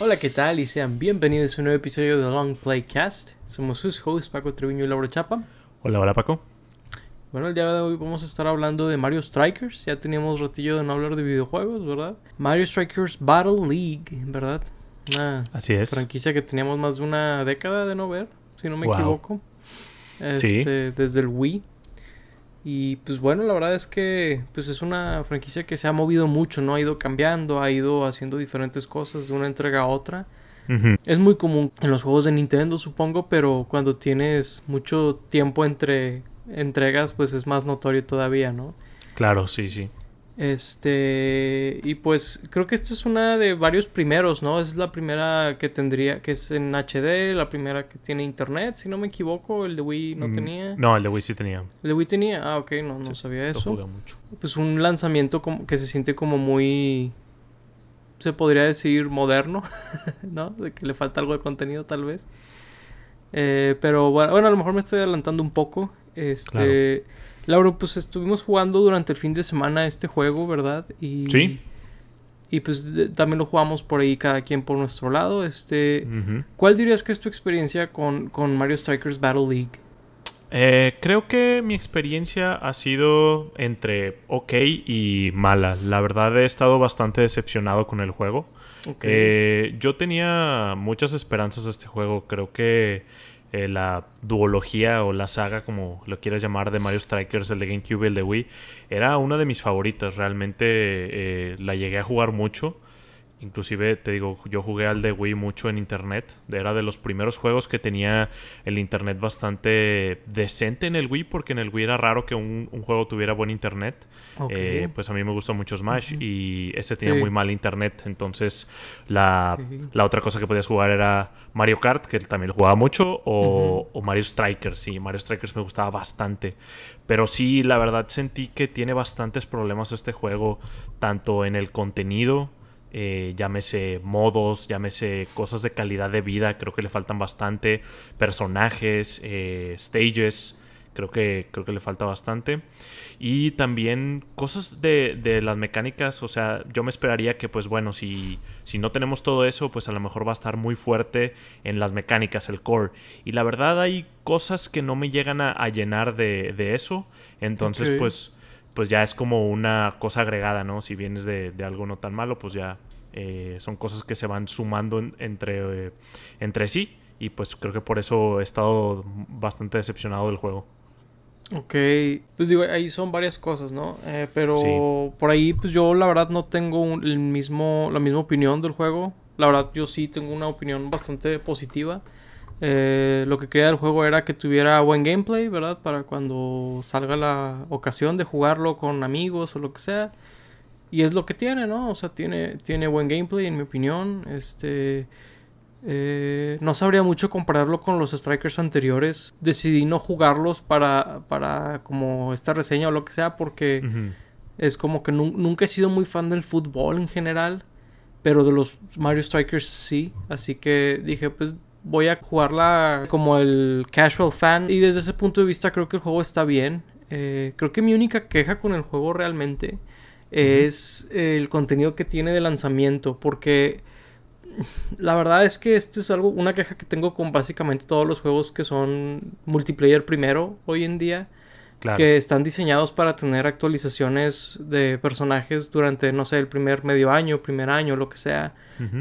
Hola, ¿qué tal? Y sean bienvenidos a un nuevo episodio de Long Play Cast. Somos sus hosts Paco Treviño y Laura Chapa. Hola, hola Paco. Bueno, el día de hoy vamos a estar hablando de Mario Strikers. Ya teníamos ratillo de no hablar de videojuegos, ¿verdad? Mario Strikers Battle League, ¿verdad? Una Así es. franquicia que teníamos más de una década de no ver, si no me Wow. equivoco. Este, Desde el Wii. Y pues bueno, la verdad es que pues es una franquicia que se ha movido mucho, ¿no? Ha ido cambiando, ha ido haciendo diferentes cosas de una entrega a otra. Es muy común en los juegos de Nintendo, supongo, pero cuando tienes mucho tiempo entre entregas, pues es más notorio todavía, ¿no? Claro, sí, sí. Este, y pues creo que esta es una de varios primeros, ¿no? Es la primera que tendría, que es en HD, la primera que tiene internet, si no me equivoco, el de Wii no Mm, tenía. No, el de Wii sí tenía. El de Wii tenía, ah, ok, no, no sabía Lo eso. jugué mucho. Pues un lanzamiento como que se siente como muy, se podría decir moderno, ¿no? De que le falta algo de contenido tal vez. Eh, pero bueno, bueno, a lo mejor me estoy adelantando un poco. Este, Lauro, pues estuvimos jugando durante el fin de semana este juego, ¿verdad? Y, Sí. Y pues de- también lo jugamos por ahí cada quien por nuestro lado. Este. ¿cuál dirías que es tu experiencia con, con Mario Strikers Battle League? Eh, creo que mi experiencia ha sido entre ok y mala. La verdad he estado bastante decepcionado con el juego. Ok. Eh, yo tenía muchas esperanzas de este juego. Creo que eh, la duología o la saga, como lo quieras llamar, de Mario Strikers, el de GameCube y el de Wii, era una de mis favoritas. Realmente eh, la llegué a jugar mucho. Inclusive, te digo, yo jugué al de Wii mucho en internet. Era de los primeros juegos que tenía el internet bastante decente en el Wii, porque en el Wii era raro que un, un juego tuviera buen internet. Eh, pues a mí me gusta mucho Smash y este tenía Sí. muy mal internet. Entonces, la, Sí. la otra cosa que podías jugar era Mario Kart, que también lo jugaba mucho, o, o Mario Strikers. Sí, Mario Strikers me gustaba bastante. Pero sí, la verdad sentí que tiene bastantes problemas este juego, tanto en el contenido, eh, llámese modos, llámese cosas de calidad de vida, creo que le faltan bastante, personajes, eh, stages, creo que, creo que le falta bastante. Y también cosas de, de las mecánicas, o sea, yo me esperaría que, pues bueno, si, si no tenemos todo eso, pues a lo mejor va a estar muy fuerte en las mecánicas, el core. Y la verdad hay cosas que no me llegan a, a llenar de, de eso. Entonces, pues, pues ya es como una cosa agregada, ¿no? Si vienes de, de algo no tan malo, pues ya eh, son cosas que se van sumando en- entre, eh, entre sí. Y pues creo que por eso he estado bastante decepcionado del juego. Ok, pues digo, ahí son varias cosas, ¿no? Eh, pero Sí. por ahí, pues yo la verdad no tengo un- el mismo, la misma opinión del juego. La verdad, yo sí tengo una opinión bastante positiva. Eh, lo que quería del juego era que tuviera buen gameplay, ¿verdad? Para cuando salga la ocasión de jugarlo con amigos o lo que sea. Y es lo que tiene, ¿no? O sea, tiene, tiene buen gameplay, en mi opinión. Este. eh, no sabría mucho compararlo con los Strikers anteriores. Decidí no jugarlos para, para como esta reseña o lo que sea, porque es como que nun- nunca he sido muy fan del fútbol en general. Pero de los Mario Strikers sí. Así que dije, pues voy a jugarla como el casual fan. Y desde ese punto de vista creo que el juego está bien. Eh, creo que mi única queja con el juego realmente es el contenido que tiene de lanzamiento. Porque la verdad es que esto es algo, una queja que tengo con básicamente todos los juegos que son multiplayer primero hoy en día Claro. que están diseñados para tener actualizaciones de personajes durante, no sé, el primer medio año, primer año, lo que sea.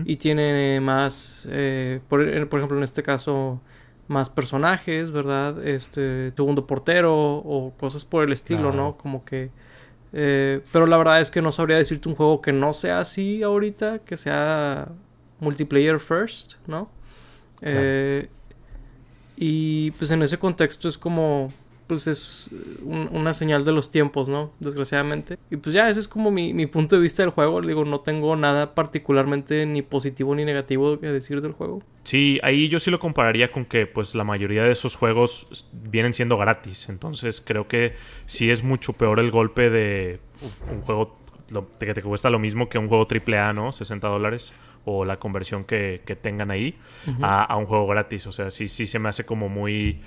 Y tiene más, eh, por, eh, por ejemplo, en este caso, más personajes, ¿verdad? Este, segundo portero o cosas por el estilo, Claro. ¿no? Como que... eh, pero la verdad es que no sabría decirte un juego que no sea así ahorita, que sea multiplayer first, ¿no? Claro. Eh, y pues en ese contexto es como, pues es un- una señal de los tiempos, ¿no? Desgraciadamente. Y pues ya, ese es como mi, mi punto de vista del juego. Digo, no tengo nada particularmente ni positivo ni negativo que decir del juego. Sí, ahí yo sí lo compararía con que pues la mayoría de esos juegos vienen siendo gratis. Entonces creo que sí es mucho peor el golpe de un- juego de que te cuesta lo mismo que un juego AAA, ¿no? 60 dólares o la conversión que, que tengan ahí a un juego gratis. O sea, sí, sí se me hace como muy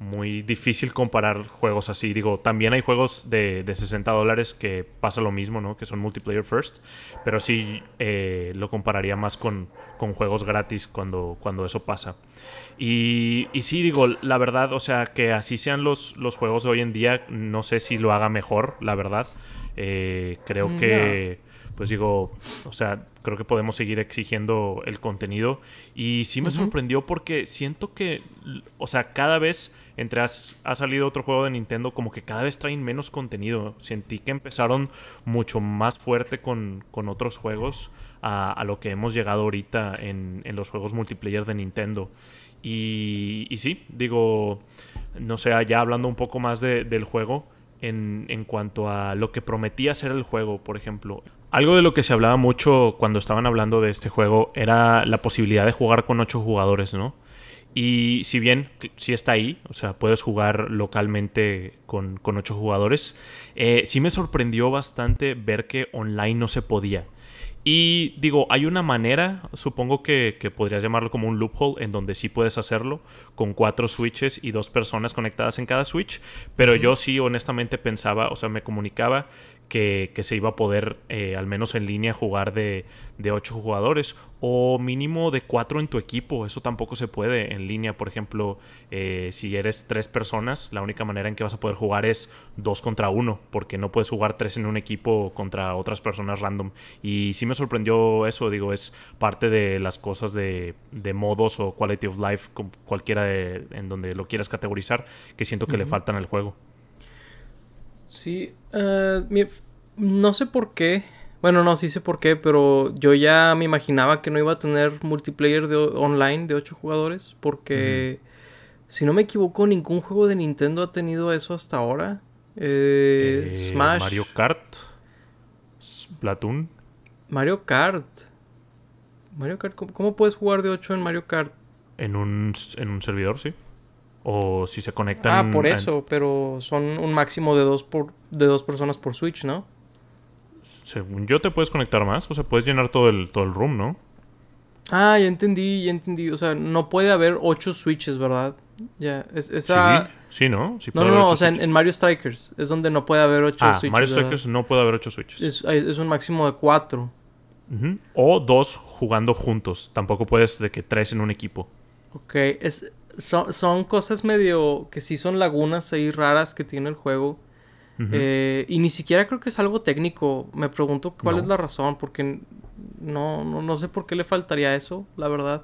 muy difícil comparar juegos así. Digo, también hay juegos de, de 60 dólares que pasa lo mismo, ¿no? Que son multiplayer first. Pero sí eh, lo compararía más con, con, juegos gratis cuando, cuando eso pasa. Y, y, sí, digo, la verdad, o sea, que así sean los, los juegos de hoy en día, no sé si lo haga mejor, la verdad. Eh, creo que pues digo, o sea, creo que podemos seguir exigiendo el contenido. Y sí me sorprendió porque siento que, o sea, cada vez entre has, ha salido otro juego de Nintendo, como que cada vez traen menos contenido. Sentí que empezaron mucho más fuerte con, con otros juegos a, lo que hemos llegado ahorita en, en los juegos multiplayer de Nintendo. Y, y, sí, digo, no sé, ya hablando un poco más de, del juego, en, en, cuanto a lo que prometía ser el juego, por ejemplo. Algo de lo que se hablaba mucho cuando estaban hablando de este juego era la posibilidad de jugar con ocho jugadores, ¿no? Y si bien sí está ahí, o sea, puedes jugar localmente con, con ocho jugadores, eh, sí me sorprendió bastante ver que online no se podía. Y digo, hay una manera, supongo que, que, podrías llamarlo como un loophole, en donde sí puedes hacerlo con cuatro switches y dos personas conectadas en cada switch, pero yo sí honestamente pensaba, o sea, me comunicaba que, se iba a poder, eh, al menos en línea, jugar de, de 8 jugadores o mínimo de 4 en tu equipo. Eso tampoco se puede en línea. Por ejemplo, eh, si eres 3 personas, la única manera en que vas a poder jugar es 2 contra 1, porque no puedes jugar 3 en un equipo contra otras personas random. Y sí me sorprendió eso, digo, es parte de las cosas de, de modos o quality of life, cualquiera de, en donde lo quieras categorizar, que siento que le faltan al juego. Sí, uh, no sé por qué. Bueno, no, sí sé por qué, pero yo ya me imaginaba que no iba a tener multiplayer de online de 8 jugadores, porque si no me equivoco, ningún juego de Nintendo ha tenido eso hasta ahora. Eh, eh, Smash. Mario Kart. Splatoon. Mario Kart. Mario Kart, ¿cómo, ¿cómo, puedes jugar de 8 en Mario Kart? En un, en un servidor, sí. O si se conectan. Ah, por eso, pero son un máximo de dos, por, de dos personas por Switch, ¿no? Según yo, te puedes conectar más. O sea, puedes llenar todo el, todo el room, ¿no? Ah, ya entendí, ya entendí. O sea, no puede haber ocho switches, ¿verdad? Ya, es, esa... Sí, sí, ¿no? Sí no, no, no, o sea, en, Mario Strikers es donde no puede haber ocho ah, switches. Mario Strikers no puede haber ocho switches. Es, es un máximo de cuatro. O dos jugando juntos. Tampoco puedes de que tres en un equipo. Ok, es, son, son, cosas medio que sí son lagunas ahí raras que tiene el juego. eh, y ni siquiera creo que es algo técnico. Me pregunto cuál no. es la razón, porque no, no, no, sé por qué le faltaría eso, la verdad.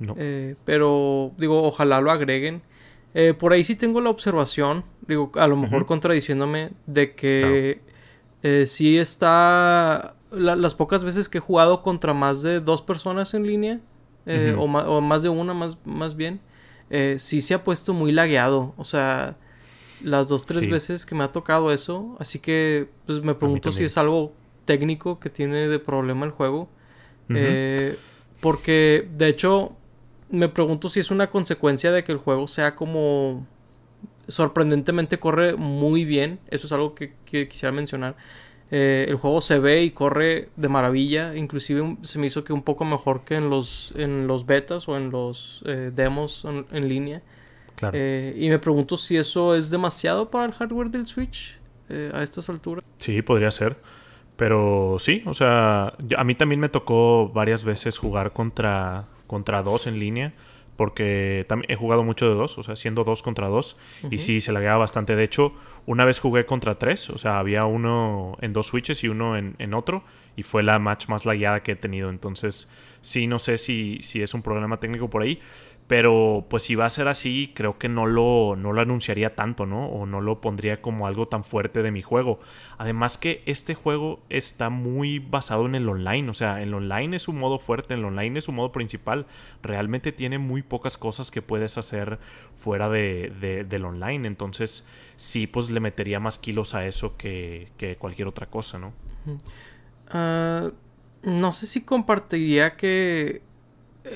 No. Eh, pero digo, ojalá lo agreguen. Eh, por ahí sí tengo la observación, digo, a lo mejor uh -huh. contradiciéndome, de que claro. sí está... La, las pocas veces que he jugado contra más de dos personas en línea, uh -huh. o, más de una más, más bien, eh, sí se ha puesto muy lagueado. O sea, las dos, tres sí. veces que me ha tocado eso. Así que, pues me pregunto si es algo técnico que tiene de problema el juego. Uh -huh. eh, porque, de hecho, me pregunto si es una consecuencia de que el juego sea como... Sorprendentemente corre muy bien. Eso es algo que, que quisiera mencionar. Eh, el juego se ve y corre de maravilla. Inclusive se me hizo que un poco mejor que en los, en los betas o en los eh, demos en, en, línea. Claro. Eh, y me pregunto si eso es demasiado para el hardware del Switch a estas alturas. Sí, podría ser. Pero sí, o sea, a mí también me tocó varias veces jugar contra, contra dos en línea porque también he jugado mucho de dos, o sea, siendo dos contra dos, uh -huh. y sí, se lagueaba bastante. De hecho, una vez jugué contra tres, o sea, había uno en dos switches y uno en, otro, y fue la match más lagueada que he tenido. Entonces, sí, no sé si, si es un problema técnico por ahí, pero pues si va a ser así, creo que no lo, no lo anunciaría tanto, ¿no? O no lo pondría como algo tan fuerte de mi juego. Además que este juego está muy basado en el online, o sea, el online es su modo fuerte, el online es su modo principal. Realmente tiene muy pocas cosas que puedes hacer fuera de, de, del online. Entonces, sí, pues le metería más kilos a eso que, que cualquier otra cosa, ¿no? Uh, no sé si compartiría que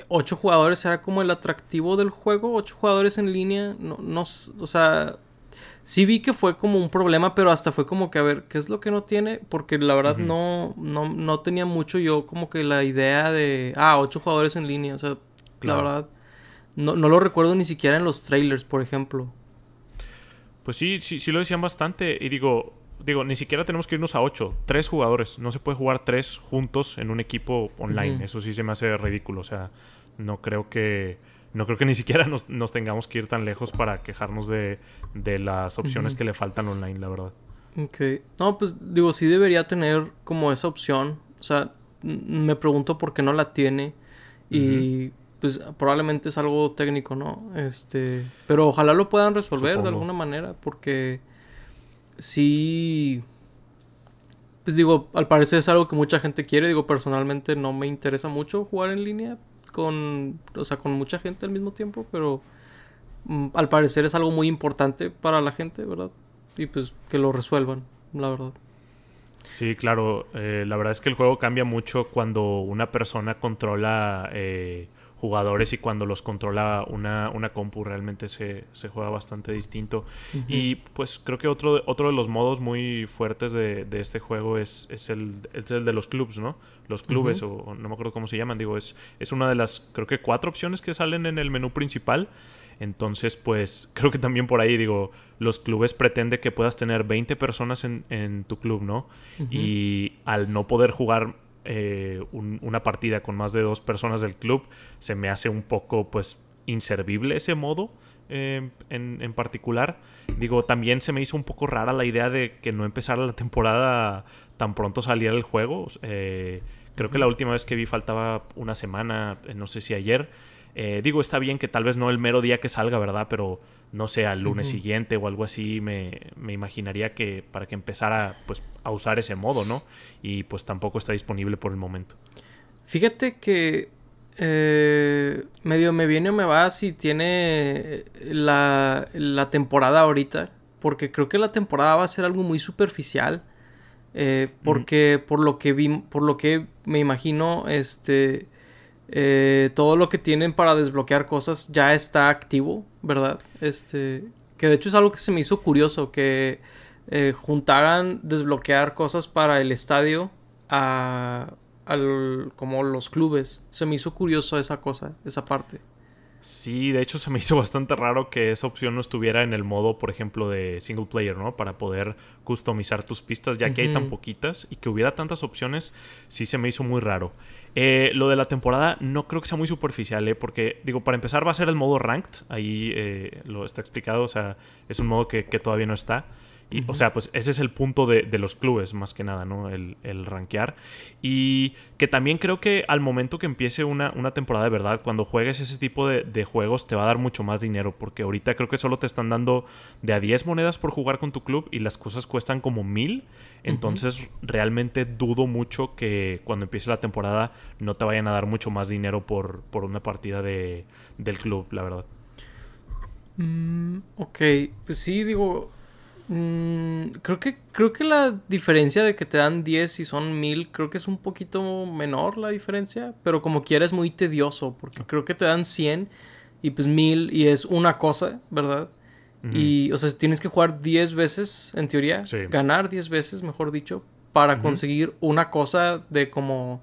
ocho jugadores era como el atractivo del juego, ocho jugadores en línea, no, no, o sea, sí vi que fue como un problema, pero hasta fue como que a ver, ¿qué es lo que no tiene? Porque la verdad uh -huh. no, no, no tenía mucho yo como que la idea de, ah, ocho jugadores en línea, o sea, claro. la verdad, no, no lo recuerdo ni siquiera en los trailers, por ejemplo. Pues sí, sí, sí lo decían bastante. Y digo, digo, ni siquiera tenemos que irnos a ocho. Tres jugadores. No se puede jugar tres juntos en un equipo online. Eso sí se me hace ridículo. O sea, no creo que. No creo que ni siquiera nos, tengamos que ir tan lejos para quejarnos de, las opciones que le faltan online, la verdad. Ok. No, pues digo, sí debería tener como esa opción. O sea, me pregunto por qué no la tiene. Y pues probablemente es algo técnico, ¿no? Este, pero ojalá lo puedan resolver de alguna manera porque sí pues digo, al parecer es algo que mucha gente quiere, digo, personalmente no me interesa mucho jugar en línea con o sea, con mucha gente al mismo tiempo, pero mm, al parecer es algo muy importante para la gente, ¿verdad? Y pues que lo resuelvan, la verdad. Sí, claro. Eh, la verdad es que el juego cambia mucho cuando una persona controla eh, jugadores y cuando los controla una, una compu realmente se, juega bastante distinto. Y pues creo que otro, otro de los modos muy fuertes de, este juego es, es, el, de los clubs, ¿no? Los clubes, o no me acuerdo cómo se llaman, digo, es, es una de las, creo que cuatro opciones que salen en el menú principal. Entonces, pues creo que también por ahí, digo, los clubes pretende que puedas tener 20 personas en, en tu club, ¿no? Y al no poder jugar eh, una partida con más de dos personas del club, se me hace un poco pues inservible ese modo eh, en, particular. Digo, también se me hizo un poco rara la idea de que no empezara la temporada tan pronto saliera el juego. Eh, creo que la última vez que vi faltaba una semana, no sé si ayer. digo, está bien que tal vez no el mero día que salga, ¿verdad? Pero no sé, al lunes siguiente o algo así, me, imaginaría que para que empezara pues, a usar ese modo, ¿no? Y pues tampoco está disponible por el momento. Fíjate que eh, medio me viene o me va si tiene la, la, temporada ahorita, porque creo que la temporada va a ser algo muy superficial. Eh, porque por lo que vi, por lo que me imagino, este eh, todo lo que tienen para desbloquear cosas ya está activo, ¿verdad? Este, que de hecho es algo que se me hizo curioso, que eh, juntaran desbloquear cosas para el estadio a, al, como los clubes. Se me hizo curioso esa cosa, esa parte. Sí, de hecho se me hizo bastante raro que esa opción no estuviera en el modo, por ejemplo, de single player, ¿no? Para poder customizar tus pistas, ya que hay tan poquitas y que hubiera tantas opciones, sí se me hizo muy raro. Eh, lo de la temporada no creo que sea muy superficial, ¿eh? porque digo, para empezar va a ser el modo ranked, ahí eh, lo está explicado, o sea, es un modo que, todavía no está. Y, O sea, pues ese es el punto de, los clubes, más que nada, ¿no? El, el, rankear. Y que también creo que al momento que empiece una, una temporada de verdad, cuando juegues ese tipo de, de, juegos, te va a dar mucho más dinero. Porque ahorita creo que solo te están dando de a 10 monedas por jugar con tu club y las cosas cuestan como mil. Entonces, realmente dudo mucho que cuando empiece la temporada no te vayan a dar mucho más dinero por, por una partida de, del club, la verdad. Mm, ok, pues sí, digo. Mm, creo que creo que la diferencia de que te dan 10 y son 1000, creo que es un poquito menor la diferencia, pero como quiera es muy tedioso, porque creo que te dan 100 y pues 1000 y es una cosa, ¿verdad? Y, o sea, tienes que jugar 10 veces, en teoría, ganar 10 veces, mejor dicho, para conseguir una cosa de como,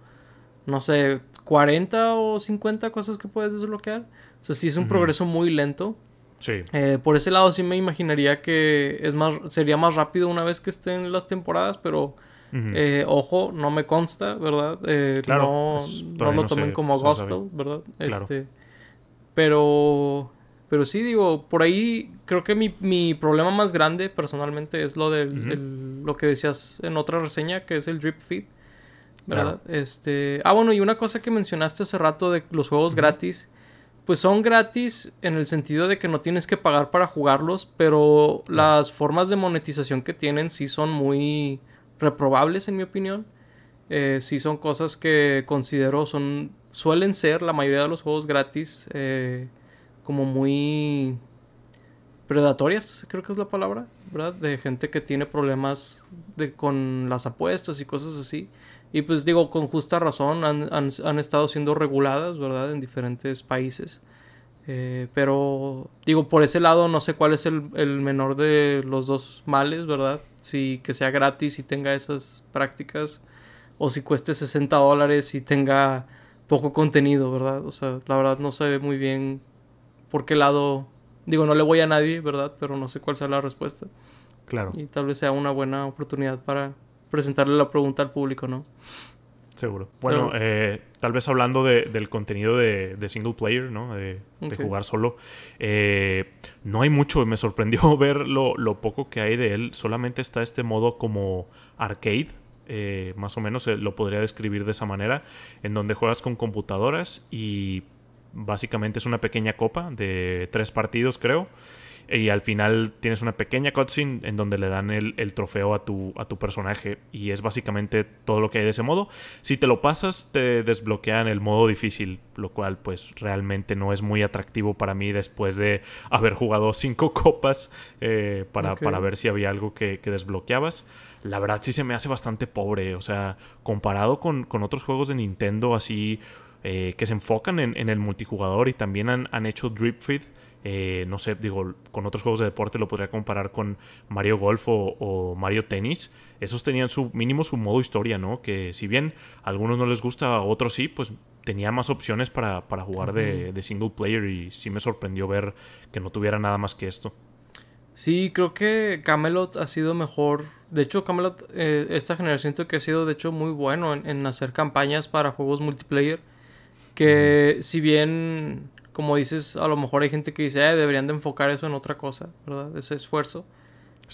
no sé, 40 o 50 cosas que puedes desbloquear. O sea, sí es un progreso muy lento. Sí. Eh, por ese lado sí me imaginaría que es más, sería más rápido una vez que estén las temporadas, pero eh, ojo, no me consta, ¿verdad? Eh, claro, no, no lo tomen como gospel, ¿verdad? Este, pero pero sí, digo, por ahí creo que mi, problema más grande personalmente es lo de lo que decías en otra reseña, que es el drip feed. ¿Verdad? Este. Ah, bueno, y una cosa que mencionaste hace rato de los juegos gratis. Pues son gratis en el sentido de que no tienes que pagar para jugarlos, pero las formas de monetización que tienen sí son muy reprobables en mi opinión. Eh, sí son cosas que considero son suelen ser la mayoría de los juegos gratis eh, como muy predatorias, creo que es la palabra, ¿verdad? De gente que tiene problemas de, con las apuestas y cosas así. Y pues digo, con justa razón han, estado siendo reguladas, ¿verdad? En diferentes países. Eh, pero digo, por ese lado no sé cuál es el, menor de los dos males, ¿verdad? Si que sea gratis y tenga esas prácticas. O si cueste 60 dólares y tenga poco contenido, ¿verdad? O sea, la verdad no sé muy bien por qué lado Digo, no le voy a nadie, ¿verdad? Pero no sé cuál sea la respuesta. Claro. Y tal vez sea una buena oportunidad para presentarle la pregunta al público, ¿no? Seguro. Bueno, eh, tal vez hablando del contenido de, single player, ¿no? De, jugar solo. Eh, no hay mucho. Me sorprendió ver lo, poco que hay de él. Solamente está este modo como arcade. Eh, más o menos lo podría describir de esa manera. En donde juegas con computadoras y básicamente es una pequeña copa de tres partidos, creo y al final tienes una pequeña cutscene en donde le dan el, trofeo a tu, a tu personaje y es básicamente todo lo que hay de ese modo. Si te lo pasas te desbloquean el modo difícil, lo cual pues realmente no es muy atractivo para mí después de haber jugado cinco copas eh, para, ver si había algo que, desbloqueabas. La verdad sí se me hace bastante pobre, o sea, comparado con, otros juegos de Nintendo así... Eh, que se enfocan en, el multijugador y también han, han hecho Drip Feed eh, no sé, digo, con otros juegos de deporte lo podría comparar con Mario Golf o, Mario Tennis. Esos tenían su mínimo su modo historia, ¿no? Que si bien a algunos no les gusta, a otros sí, pues tenía más opciones para, jugar de, single player y sí me sorprendió ver que no tuviera nada más que esto. Sí, creo que Camelot ha sido mejor. De hecho, Camelot, eh, esta generación siento que ha sido de hecho muy bueno en, hacer campañas para juegos multiplayer. Que si bien como dices, a lo mejor hay gente que dice, eh, deberían de enfocar eso en otra cosa, ¿verdad? Ese esfuerzo.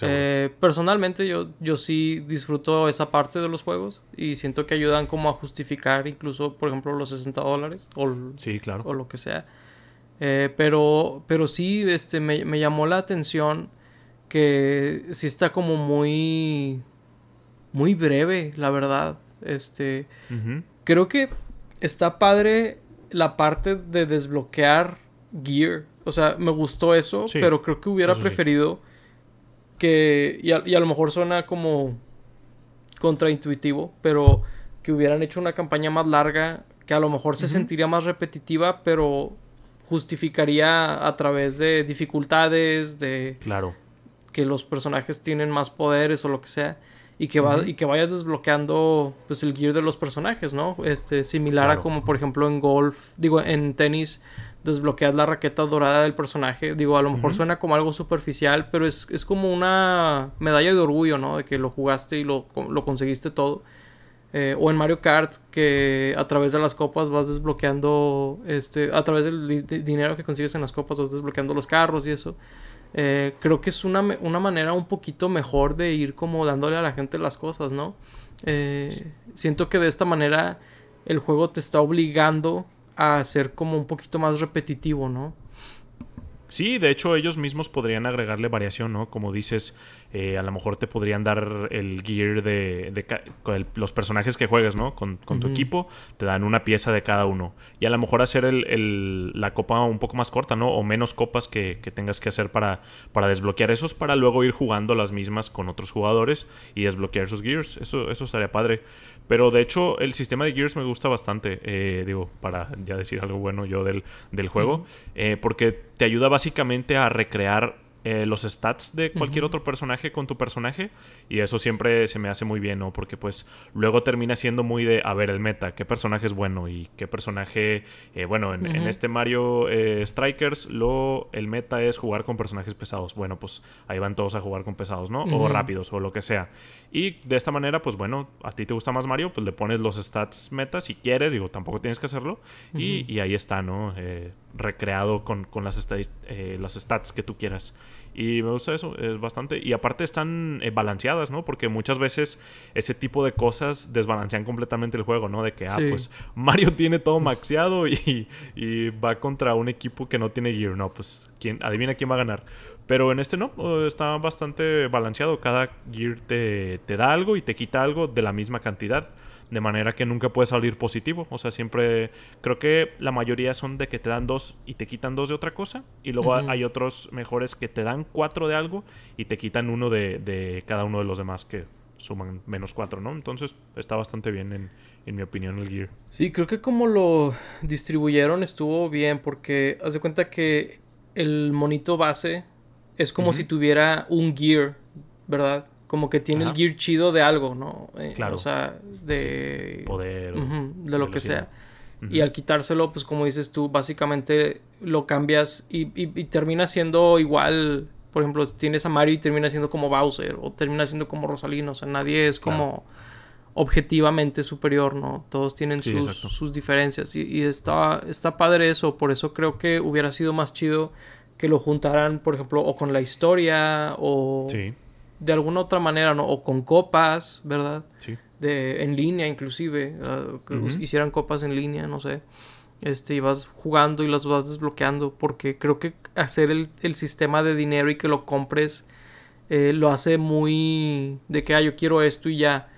Eh, personalmente yo, yo sí disfruto esa parte de los juegos y siento que ayudan como a justificar incluso, por ejemplo, los 60 dólares o, sí, claro. o lo que sea. Eh, pero, pero sí este, me, me, llamó la atención que sí está como muy, muy breve, la verdad. Este, Creo que está padre la parte de desbloquear gear. O sea, me gustó eso, pero creo que hubiera preferido que. Y a, lo mejor suena como contraintuitivo, pero que hubieran hecho una campaña más larga, que a lo mejor se sentiría más repetitiva, pero justificaría a través de dificultades, de. Claro. Que los personajes tienen más poderes o lo que sea y que, va, y que vayas desbloqueando pues el gear de los personajes, ¿no? Este, similar a como por ejemplo en golf, digo, en tenis desbloqueas la raqueta dorada del personaje. Digo, a lo mejor suena como algo superficial, pero es, es, como una medalla de orgullo, ¿no? De que lo jugaste y lo, lo conseguiste todo. Eh, o en Mario Kart, que a través de las copas vas desbloqueando, este, a través del dinero que consigues en las copas vas desbloqueando los carros y eso. Eh, creo que es una, una, manera un poquito mejor de ir como dándole a la gente las cosas, ¿no? Eh, siento que de esta manera el juego te está obligando a ser como un poquito más repetitivo, ¿no? Sí, de hecho ellos mismos podrían agregarle variación, ¿no? Como dices, eh, a lo mejor te podrían dar el gear de, los personajes que juegues, ¿no? Con, tu equipo, te dan una pieza de cada uno. Y a lo mejor hacer la copa un poco más corta, ¿no? O menos copas que, tengas que hacer para, para desbloquear esos, para luego ir jugando las mismas con otros jugadores y desbloquear sus gears. Eso, eso estaría padre. Pero de hecho, el sistema de Gears me gusta bastante. Eh, digo, para ya decir algo bueno yo del, juego. Eh, porque te ayuda básicamente a recrear eh, los stats de cualquier otro personaje con tu personaje. Y eso siempre se me hace muy bien, ¿no? Porque pues luego termina siendo muy de, a ver, el meta, qué personaje es bueno y qué personaje... Eh, bueno, en, este Mario eh, Strikers lo, el meta es jugar con personajes pesados. Bueno, pues ahí van todos a jugar con pesados, ¿no? O rápidos o lo que sea. Y de esta manera, pues bueno, a ti te gusta más Mario, pues le pones los stats meta si quieres, digo, tampoco tienes que hacerlo. y, y, ahí está, ¿no? Recreado con, con las, eh, las stats que tú quieras. Y me gusta eso, es bastante. Y aparte están eh, balanceadas, ¿no? Porque muchas veces ese tipo de cosas desbalancean completamente el juego, ¿no? De que, ah, pues Mario tiene todo maxeado y, y, va contra un equipo que no tiene gear. No, pues, ¿quién, adivina quién va a ganar. Pero en este no, está bastante balanceado. Cada gear te, te da algo y te quita algo de la misma cantidad de manera que nunca puede salir positivo. O sea, siempre creo que la mayoría son de que te dan dos y te quitan dos de otra cosa. Y luego hay otros mejores que te dan cuatro de algo y te quitan uno de, cada uno de los demás que suman menos cuatro, ¿no? Entonces está bastante bien en, en mi opinión el Gear. Sí, creo que como lo distribuyeron estuvo bien porque haz de cuenta que el monito base es como si tuviera un Gear, ¿verdad? Como que tiene el gear chido de algo, ¿no? Eh, claro. O sea, de... poder. de lo que sea. Y al quitárselo, pues como dices tú, básicamente lo cambias y, termina siendo igual. Por ejemplo, tienes a Mario y termina siendo como Bowser o termina siendo como Rosalino. O sea, nadie es como objetivamente superior, ¿no? Todos tienen sus, diferencias y, y, está, está padre eso. Por eso creo que hubiera sido más chido que lo juntaran, por ejemplo, o con la historia o de alguna otra manera, ¿no? O con copas, ¿verdad? Sí. De, en línea inclusive, ah, que hicieran copas en línea, no sé. Este, y vas jugando y las vas desbloqueando, porque creo que hacer el, sistema de dinero y que lo compres eh, lo hace muy de que, ah, yo quiero esto y ya.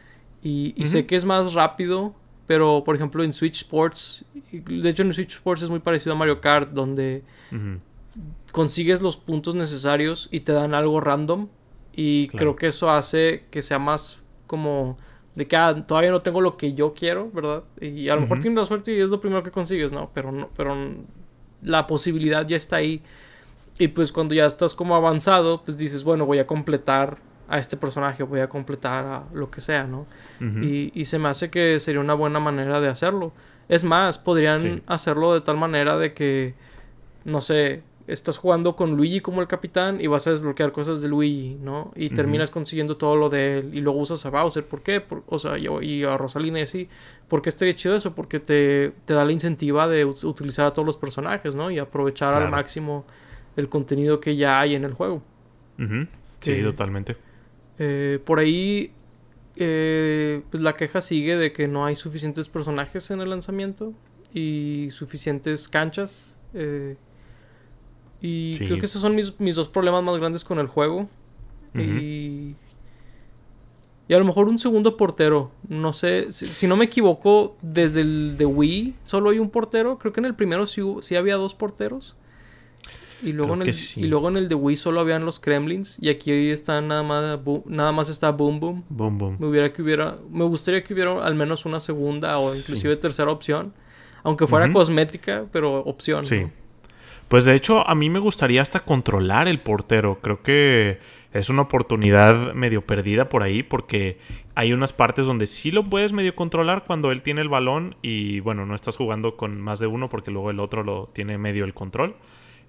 Y, sé que es más rápido, pero por ejemplo en Switch Sports, de hecho en Switch Sports es muy parecido a Mario Kart, donde consigues los puntos necesarios y te dan algo random. Y creo que eso hace que sea más como de que ah, todavía no tengo lo que yo quiero, ¿verdad? Y a lo mejor tienes la suerte y es lo primero que consigues, ¿no? Pero, no, pero la posibilidad ya está ahí. Y pues cuando ya estás como avanzado, pues dices, bueno, voy a completar a este personaje, voy a completar a lo que sea, ¿no? y, y, se me hace que sería una buena manera de hacerlo. Es más, podrían hacerlo de tal manera de que, no sé, estás jugando con Luigi como el capitán y vas a desbloquear cosas de Luigi, ¿no? Y terminas consiguiendo todo lo de él y luego usas a Bowser. ¿Por qué? o sea, yo, y a Rosalina y así. ¿Por qué estaría chido eso? Porque te, te da la incentiva de utilizar a todos los personajes, ¿no? Y aprovechar al máximo el contenido que ya hay en el juego. Sí, eh, totalmente. Eh, por ahí, eh, pues la queja sigue de que no hay suficientes personajes en el lanzamiento y suficientes canchas. Eh, y creo que esos son mis, mis, dos problemas más grandes con el juego. Y. Y a lo mejor un segundo portero. No sé. Si, no me equivoco, desde el de Wii solo hay un portero. Creo que en el primero sí, sí había dos porteros. Y luego, en el, y luego en el de Wii solo habían los Kremlins. Y aquí está nada más, nada más está Boom Boom. Boom Boom. Me, hubiera que hubiera, me gustaría que hubiera al menos una segunda o inclusive tercera opción. Aunque fuera cosmética, pero opción. Sí. Pues de hecho, a mí me gustaría hasta controlar el portero. Creo que es una oportunidad medio perdida por ahí porque hay unas partes donde sí lo puedes medio controlar cuando él tiene el balón y bueno, no estás jugando con más de uno porque luego el otro lo tiene medio el control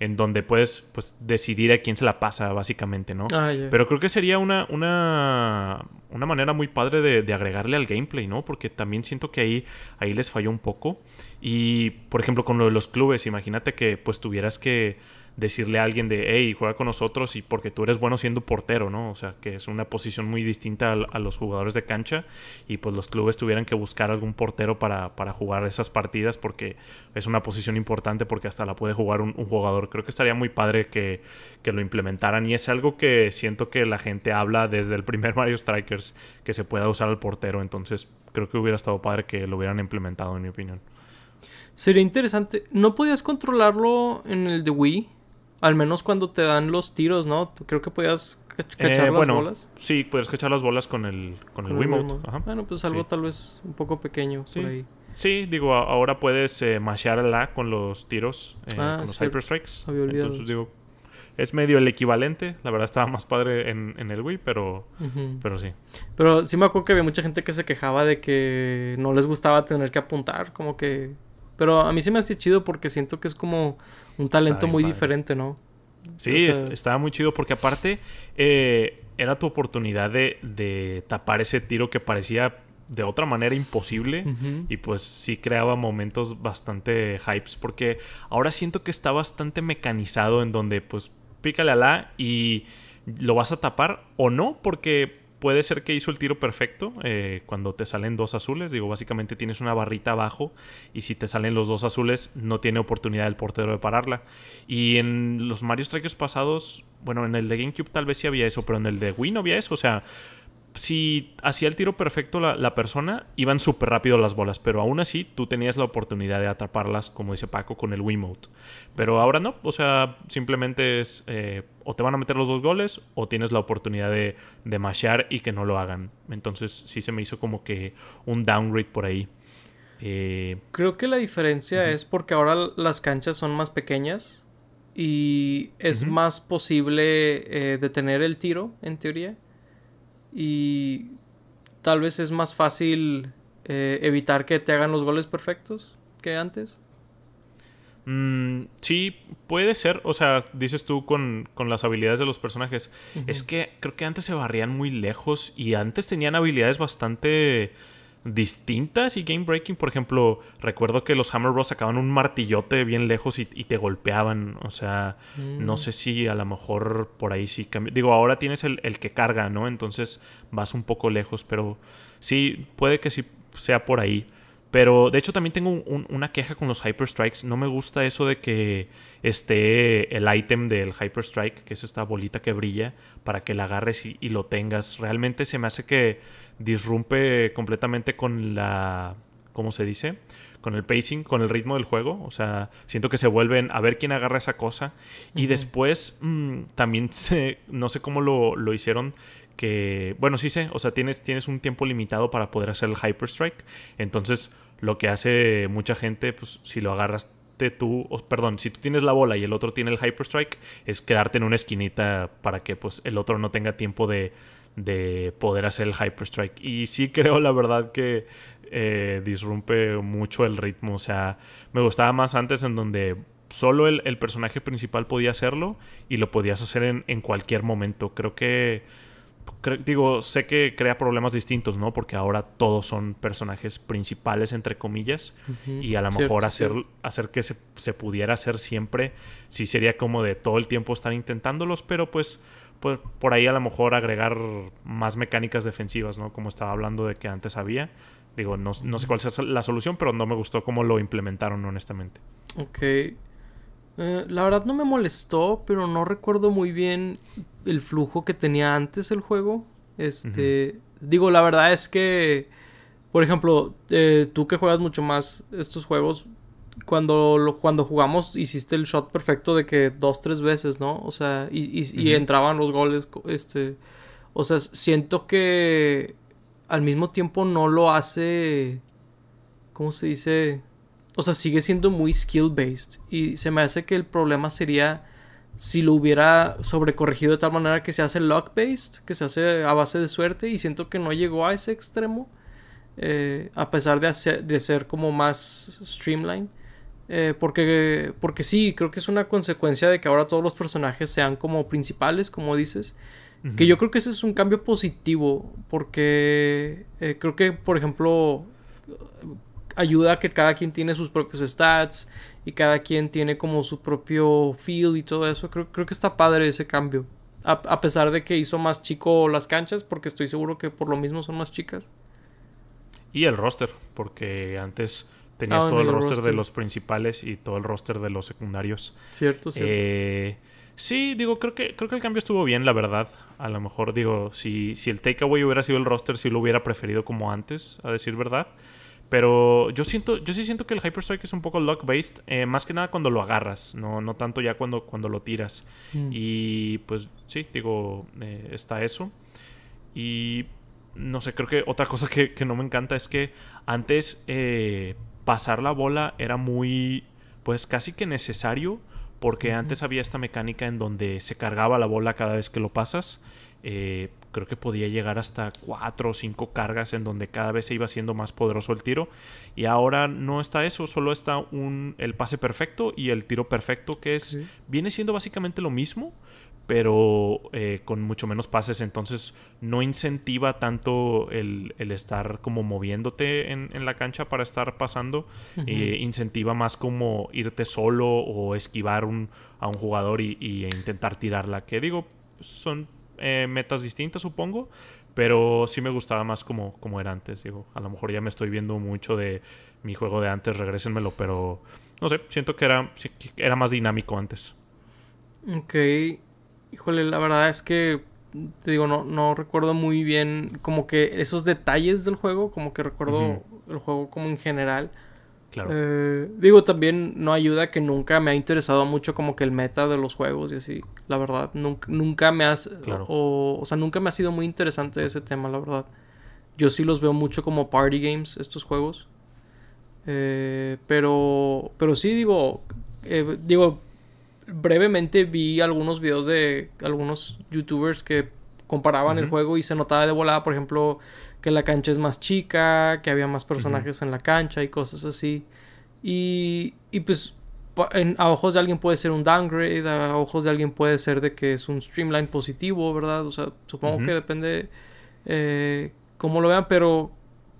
en donde puedes pues, decidir a quién se la pasa, básicamente, ¿no? Ah, Pero creo que sería una, una, una manera muy padre de, agregarle al gameplay, ¿no? Porque también siento que ahí, ahí les falló un poco. Y, por ejemplo, con lo de los clubes, imagínate que pues tuvieras que decirle a alguien de, hey, juega con nosotros y porque tú eres bueno siendo portero, ¿no? O sea, que es una posición muy distinta a, los jugadores de cancha y pues los clubes tuvieran que buscar algún portero para, para jugar esas partidas porque es una posición importante porque hasta la puede jugar un, jugador. Creo que estaría muy padre que, que, lo implementaran y es algo que siento que la gente habla desde el primer Mario Strikers, que se pueda usar al portero, entonces creo que hubiera estado padre que lo hubieran implementado en mi opinión. Sería interesante. ¿No podías controlarlo en el de Wii? Al menos cuando te dan los tiros, ¿no? Creo que podías cachar eh, las bolas. Sí, puedes cachar las bolas con el, con, el Wiimote. Bueno, pues algo tal vez un poco pequeño sí. por ahí. Sí, digo, ahora puedes eh, mashearla con los tiros, eh, ah, con los Hyper Strikes. Entonces, digo, es medio el equivalente. La verdad estaba más padre en, en el Wii, pero, pero sí. Pero sí me acuerdo que había mucha gente que se quejaba de que no les gustaba tener que apuntar, como que... Pero a mí sí me hacía chido porque siento que es como un talento muy diferente, ¿no? Sí, estaba muy chido porque aparte eh, era tu oportunidad de, tapar ese tiro que parecía de otra manera imposible y pues sí creaba momentos bastante hypes porque ahora siento que está bastante mecanizado en donde pues pícale a la y lo vas a tapar o no porque puede ser que hizo el tiro perfecto eh, cuando te salen dos azules. Digo, básicamente tienes una barrita abajo y si te salen los dos azules no tiene oportunidad el portero de pararla. Y en los Mario Strikers pasados, bueno, en el de GameCube tal vez sí había eso, pero en el de Wii no había eso. O sea, si hacía el tiro perfecto la, persona, iban súper rápido las bolas, pero aún así tú tenías la oportunidad de atraparlas, como dice Paco, con el Wiimote. Pero ahora no, o sea, simplemente es eh, o te van a meter los dos goles o tienes la oportunidad de, de mashear y que no lo hagan. Entonces sí se me hizo como que un downgrade por ahí. Eh, Creo que la diferencia es porque ahora las canchas son más pequeñas y es más posible eh, detener el tiro, en teoría y tal vez es más fácil eh, evitar que te hagan los goles perfectos. que antes. Mm, sí, puede ser. O sea, dices tú con, las habilidades de los personajes. Es que creo que antes se barrían muy lejos y antes tenían habilidades bastante distintas y game breaking. Por ejemplo, recuerdo que los Hammer Bros sacaban un martillote bien lejos y, te golpeaban. O sea, no mm. sé si a lo mejor por ahí sí cambia. Digo, ahora tienes el, el, que carga, ¿no? Entonces vas un poco lejos, pero sí, puede que sí sea por ahí. Pero de hecho también tengo una queja con los Hyper Strikes. No me gusta eso de que esté el item del Hyper Strike, que es esta bolita que brilla, para que la agarres y, lo tengas. Realmente se me hace que disrumpe completamente con la... ¿Cómo se dice? Con el pacing, con el ritmo del juego. O sea, siento que se vuelven a ver quién agarra esa cosa. Y después mm, también se, no sé cómo lo, lo hicieron que, bueno, sí sé, o sea, tienes, tienes un tiempo limitado para poder hacer el Hyper Strike. Entonces, lo que hace mucha gente, pues si lo agarras tú, perdón, si tú tienes la bola y el otro tiene el Hyper Strike, es quedarte en una esquinita para que pues el otro no tenga tiempo de, de poder hacer el Hyper Strike. Y sí creo, la verdad, que eh, disrumpe mucho el ritmo. O sea, me gustaba más antes en donde solo el, el personaje principal podía hacerlo y lo podías hacer en, en cualquier momento. Creo que digo, sé que crea problemas distintos, ¿no? Porque ahora todos son personajes principales, entre comillas, y a lo mejor hacer, hacer que se, pudiera hacer siempre, sí sería como de todo el tiempo estar intentándolos, pero pues, pues por ahí a lo mejor agregar más mecánicas defensivas, ¿no? Como estaba hablando de que antes había. Digo, no, no sé cuál sea la solución, pero no me gustó cómo lo implementaron, honestamente. Ok. Eh, la verdad no me molestó, pero no recuerdo muy bien el flujo que tenía antes el juego. Este, digo, la verdad es que, por ejemplo, eh, tú que juegas mucho más estos juegos, cuando, cuando jugamos hiciste el shot perfecto de que dos, tres veces, ¿no? O sea, y, y entraban los goles, este, o sea, siento que al mismo tiempo no lo hace, ¿cómo se dice? o sea, sigue siendo muy skill based. Y se me hace que el problema sería si lo hubiera sobrecorregido de tal manera que se hace luck based, que se hace a base de suerte. Y siento que no llegó a ese extremo. Eh, a pesar de, de ser como más streamline. Eh, porque, porque sí, creo que es una consecuencia de que ahora todos los personajes sean como principales, como dices. Que yo creo que ese es un cambio positivo. Porque eh, creo que, por ejemplo, ayuda a que cada quien tiene sus propios stats y cada quien tiene como su propio feel y todo eso. Creo, creo que está padre ese cambio. A, pesar de que hizo más chico las canchas, porque estoy seguro que por lo mismo son más chicas. Y el roster, porque antes tenías ah, todo el, roster, de los principales y todo el roster de los secundarios. Cierto, cierto. Eh, sí, digo, creo que, creo que el cambio estuvo bien, la verdad. A lo mejor, digo, si, si el takeaway hubiera sido el roster, sí lo hubiera preferido como antes, a decir verdad. Pero yo siento, yo sí siento que el Hyper Strike es un poco luck based, eh, más que nada cuando lo agarras, no, no tanto ya cuando, cuando lo tiras. Mm. Y pues sí, digo, eh, está eso. Y no sé, creo que otra cosa que, no me encanta es que antes eh, pasar la bola era muy, pues casi que necesario, porque antes había esta mecánica en donde se cargaba la bola cada vez que lo pasas. Eh, creo que podía llegar hasta cuatro o cinco cargas en donde cada vez se iba siendo más poderoso el tiro. Y ahora no está eso, solo está un, el pase perfecto y el tiro perfecto, que es viene siendo básicamente lo mismo, pero eh, con mucho menos pases. Entonces no incentiva tanto el, estar como moviéndote en, la cancha para estar pasando. Eh, incentiva más como irte solo o esquivar un, a un jugador y, y intentar tirarla. Que digo, son eh, metas distintas, supongo. Pero sí me gustaba más como, como era antes. Digo, a lo mejor ya me estoy viendo mucho de mi juego de antes, regrésenmelo, pero no sé, siento que era, era más dinámico antes. Ok. Híjole, la verdad es que te digo, no, no recuerdo muy bien como que esos detalles del juego, como que recuerdo el juego como en general. Eh, digo, también no ayuda que nunca me ha interesado mucho como que el meta de los juegos y así. La verdad, nunca, nunca me has... O, o, sea, nunca me ha sido muy interesante ese tema, la verdad. Yo sí los veo mucho como party games, estos juegos. Eh, pero, pero sí, digo, eh, digo, brevemente vi algunos videos de algunos youtubers que comparaban el juego y se notaba de volada, por ejemplo, que la cancha es más chica, que había más personajes en la cancha y cosas así. Y, y pues a ojos de alguien puede ser un downgrade, a ojos de alguien puede ser de que es un streamline positivo, ¿verdad? O sea, supongo que depende eh, cómo lo vean, pero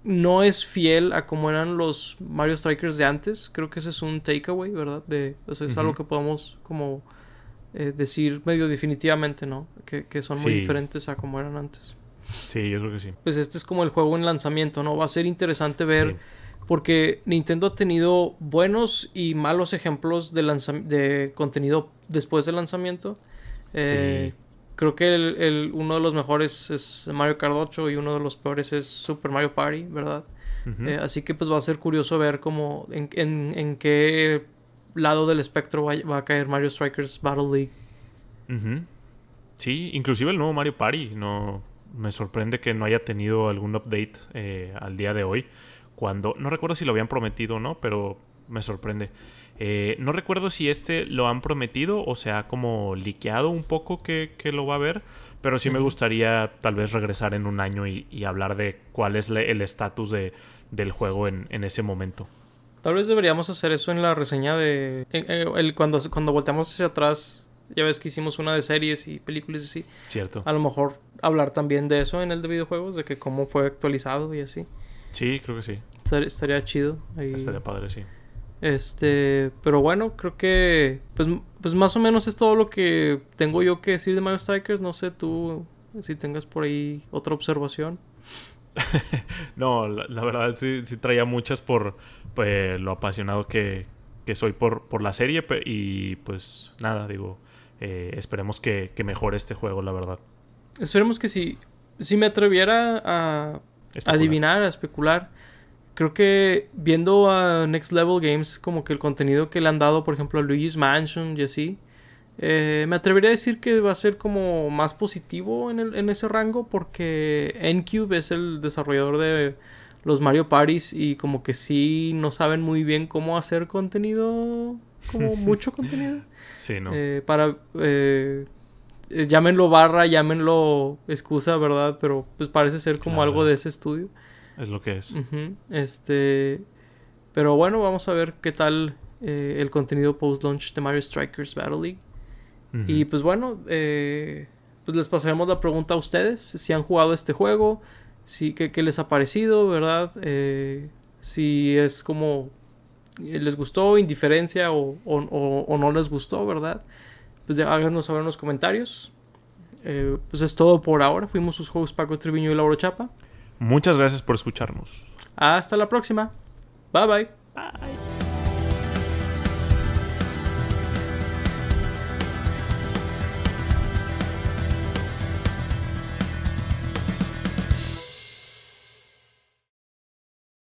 no es fiel a cómo eran los Mario Strikers de antes. Creo que ese es un takeaway, ¿verdad? De, o sea, es algo que podemos como eh, decir medio definitivamente, ¿no? Que, son muy diferentes a como eran antes. Sí, yo creo que sí. Pues este es como el juego en lanzamiento, ¿no? Va a ser interesante ver porque Nintendo ha tenido buenos y malos ejemplos de, de contenido después del lanzamiento. Eh, creo que el, uno de los mejores es Mario Kart 8 y uno de los peores es Super Mario Party, ¿verdad? Eh, así que pues va a ser curioso ver cómo, en, en, qué lado del espectro va, a caer Mario Strikers Battle League. Sí, inclusive el nuevo Mario Party, no me sorprende que no haya tenido algún update eh, al día de hoy cuando, no recuerdo si lo habían prometido o no, pero me sorprende. Eh, no recuerdo si este lo han prometido o se ha como liqueado un poco que, lo va a ver, pero sí me gustaría tal vez regresar en un año y, hablar de cuál es el estatus de, del juego en, ese momento. Tal vez deberíamos hacer eso en la reseña de... el, cuando, cuando volteamos hacia atrás, ya ves que hicimos una de series y películas así. Cierto. A lo mejor hablar también de eso en el de videojuegos, de que cómo fue actualizado y así. Sí, creo que sí. Estaría, chido. Estaría padre, sí. Este, pero bueno, creo que pues, pues más o menos es todo lo que tengo yo que decir de Mario Strikers. No sé tú si tengas por ahí otra observación. no, la, verdad sí, sí, traía muchas por pues, lo apasionado que, que soy por, por, la serie y pues nada, digo, eh, esperemos que, que, mejore este juego, la verdad. Esperemos que si, si me atreviera a adivinar, a especular. Creo que viendo a Next Level Games, como que el contenido que le han dado, por ejemplo, a Luigi's Mansion y así, eh, me atrevería a decir que va a ser como más positivo en, el, en ese rango, porque Ncube es el desarrollador de los Mario Parties y como que sí no saben muy bien cómo hacer contenido, como mucho contenido. Sí, ¿no? Eh, para eh, eh, llámenlo barra, llámenlo excusa, ¿verdad? Pero pues parece ser como algo de ese estudio. Es lo que es. Este. Pero bueno, vamos a ver qué tal eh, el contenido post-launch de Mario Strikers Battle League. Y pues bueno, eh, pues les pasaremos la pregunta a ustedes. Si han jugado este juego, si, qué, qué les ha parecido, ¿verdad? si es como les gustó, indiferencia o, o no les gustó, ¿verdad? pues háganos saber en los comentarios. Eh, pues es todo por ahora. Fuimos sus juegos Paco Triviño y Lauro Chapa. Muchas gracias por escucharnos. Hasta la próxima. Bye bye. Bye.